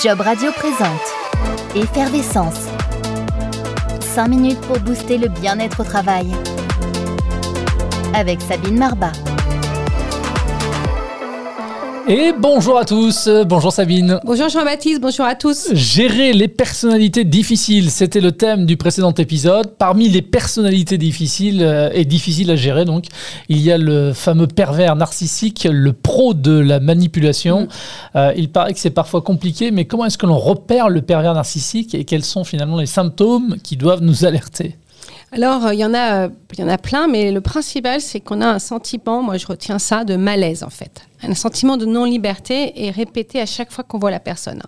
Job Radio présente Effervescence. 5 minutes pour booster le bien-être au travail. Avec Sabine Marbat. Et bonjour à tous, bonjour Sabine. Bonjour Jean-Baptiste, bonjour à tous. Gérer les personnalités difficiles, c'était le thème du précédent épisode. Parmi les personnalités difficiles euh, et difficiles à gérer, donc, il y a le fameux pervers narcissique, le pro de la manipulation. Mm. Euh, il paraît que c'est parfois compliqué, mais comment est-ce que l'on repère le pervers narcissique et quels sont finalement les symptômes qui doivent nous alerter? Alors, euh, il y, en a, il y en a plein, mais le principal, c'est qu'on a un sentiment, moi je retiens ça, de malaise en fait. Un sentiment de non-liberté est répété à chaque fois qu'on voit la personne.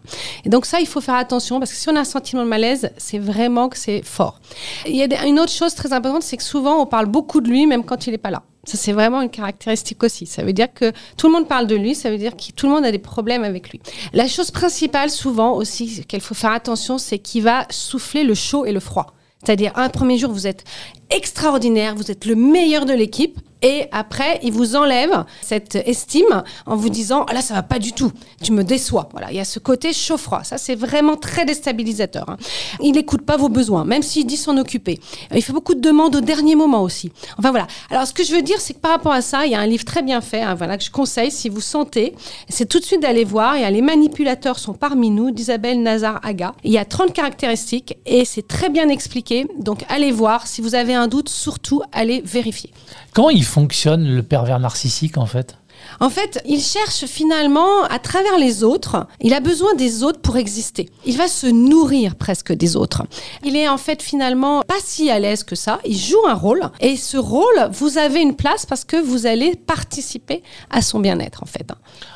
Et donc ça, il faut faire attention, parce que si on a un sentiment de malaise, c'est vraiment que c'est fort. Il y a une autre chose très importante, c'est que souvent, on parle beaucoup de lui, même quand il n'est pas là. Ça, c'est vraiment une caractéristique aussi. Ça veut dire que tout le monde parle de lui, ça veut dire que tout le monde a des problèmes avec lui. La chose principale, souvent aussi, qu'il faut faire attention, c'est qu'il va souffler le chaud et le froid. C'est-à-dire, un premier jour, vous êtes extraordinaire, vous êtes le meilleur de l'équipe. Et après, il vous enlève cette estime en vous disant ah là ça va pas du tout, tu me déçois. Voilà, il y a ce côté chaud-froid. Ça c'est vraiment très déstabilisateur. Hein. Il n'écoute pas vos besoins, même s'il dit s'en occuper. Il fait beaucoup de demandes au dernier moment aussi. Enfin voilà. Alors ce que je veux dire, c'est que par rapport à ça, il y a un livre très bien fait, hein, voilà que je conseille si vous sentez, c'est tout de suite d'aller voir. Il y a les manipulateurs sont parmi nous d'Isabelle Nazar Aga. Il y a 30 caractéristiques et c'est très bien expliqué. Donc allez voir. Si vous avez un doute, surtout allez vérifier. Comment il fonctionne le pervers narcissique en fait? En fait, il cherche finalement à travers les autres. Il a besoin des autres pour exister. Il va se nourrir presque des autres. Il est en fait finalement pas si à l'aise que ça. Il joue un rôle et ce rôle, vous avez une place parce que vous allez participer à son bien-être en fait.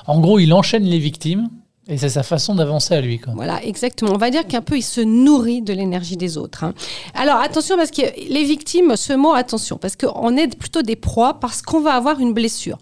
En gros, il enchaîne les victimes et c'est sa façon d'avancer à lui. Quoi. Voilà, exactement. On va dire qu'un peu, il se nourrit de l'énergie des autres. Hein. Alors, attention, parce que les victimes, ce mot, attention, parce qu'on est plutôt des proies, parce qu'on va avoir une blessure.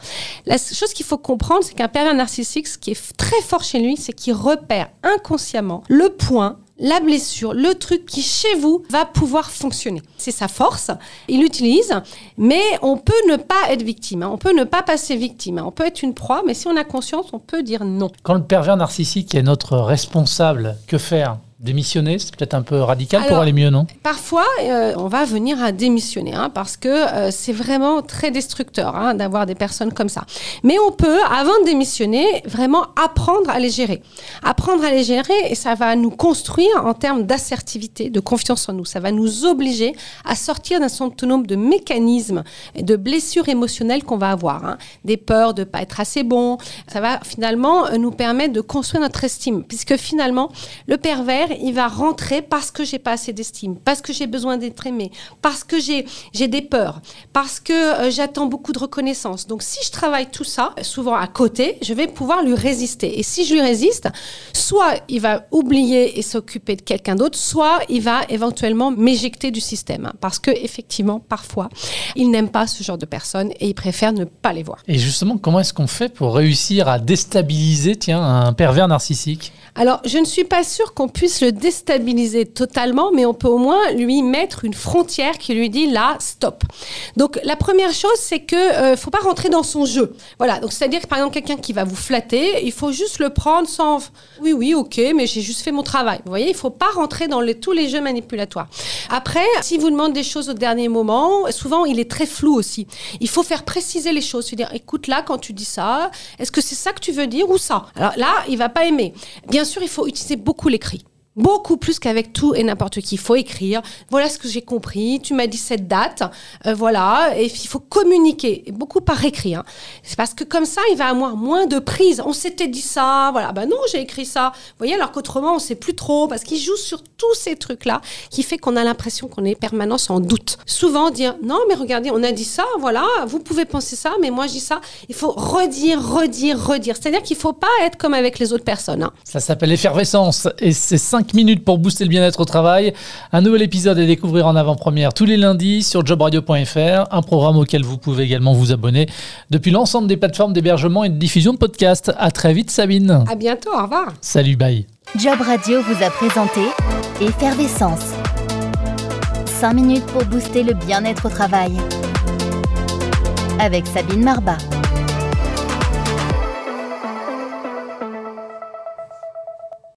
La chose qu'il faut comprendre, c'est qu'un pervers narcissique, ce qui est très fort chez lui, c'est qu'il repère inconsciemment le point la blessure, le truc qui chez vous va pouvoir fonctionner. C'est sa force, il l'utilise, mais on peut ne pas être victime, hein. on peut ne pas passer victime, hein. on peut être une proie, mais si on a conscience, on peut dire non. Quand le pervers narcissique est notre responsable, que faire? Démissionner, c'est peut-être un peu radical pour aller mieux, non? Parfois, euh, on va venir à démissionner hein, parce que euh, c'est vraiment très destructeur hein, d'avoir des personnes comme ça. Mais on peut, avant de démissionner, vraiment apprendre à les gérer. Apprendre à les gérer et ça va nous construire en termes d'assertivité, de confiance en nous. Ça va nous obliger à sortir d'un certain nombre de mécanismes et de blessures émotionnelles qu'on va avoir. Hein. Des peurs de ne pas être assez bon. Ça va finalement euh, nous permettre de construire notre estime puisque finalement, le pervers il va rentrer parce que j'ai pas assez d'estime, parce que j'ai besoin d'être aimé, parce que j'ai j'ai des peurs, parce que euh, j'attends beaucoup de reconnaissance. Donc si je travaille tout ça, souvent à côté, je vais pouvoir lui résister. Et si je lui résiste, soit il va oublier et s'occuper de quelqu'un d'autre, soit il va éventuellement m'éjecter du système, hein. parce que effectivement, parfois, il n'aime pas ce genre de personnes et il préfère ne pas les voir. Et justement, comment est-ce qu'on fait pour réussir à déstabiliser, tiens, un pervers narcissique? Alors, je ne suis pas sûre qu'on puisse déstabiliser totalement, mais on peut au moins lui mettre une frontière qui lui dit là, stop. Donc, la première chose, c'est que euh, faut pas rentrer dans son jeu. Voilà. Donc, c'est-à-dire par exemple, quelqu'un qui va vous flatter, il faut juste le prendre sans oui, oui, ok, mais j'ai juste fait mon travail. Vous voyez, il faut pas rentrer dans tous les jeux manipulatoires. Après, si vous demande des choses au dernier moment, souvent il est très flou aussi. Il faut faire préciser les choses. C'est-à-dire, écoute là, quand tu dis ça, est-ce que c'est ça que tu veux dire ou ça? Alors là, il va pas aimer. Bien sûr, il faut utiliser beaucoup l'écrit. Beaucoup plus qu'avec tout et n'importe qui. Il faut écrire. Voilà ce que j'ai compris. Tu m'as dit cette date. Euh, voilà. Et il faut communiquer. beaucoup par écrit. Hein. C'est parce que comme ça, il va avoir moins de prise. On s'était dit ça. Voilà. Ben non, j'ai écrit ça. Vous voyez, alors qu'autrement, on sait plus trop. Parce qu'il joue sur tous ces trucs-là qui fait qu'on a l'impression qu'on est permanence en doute. Souvent dire non, mais regardez, on a dit ça. Voilà. Vous pouvez penser ça, mais moi, je dis ça. Il faut redire, redire, redire. C'est-à-dire qu'il faut pas être comme avec les autres personnes. Hein. Ça s'appelle l'effervescence. Et c'est 5 minutes pour booster le bien-être au travail. Un nouvel épisode à découvrir en avant-première tous les lundis sur jobradio.fr, un programme auquel vous pouvez également vous abonner depuis l'ensemble des plateformes d'hébergement et de diffusion de podcasts. À très vite Sabine. À bientôt, au revoir. Salut, bye. Job Radio vous a présenté Effervescence. 5 minutes pour booster le bien-être au travail. Avec Sabine Marbat.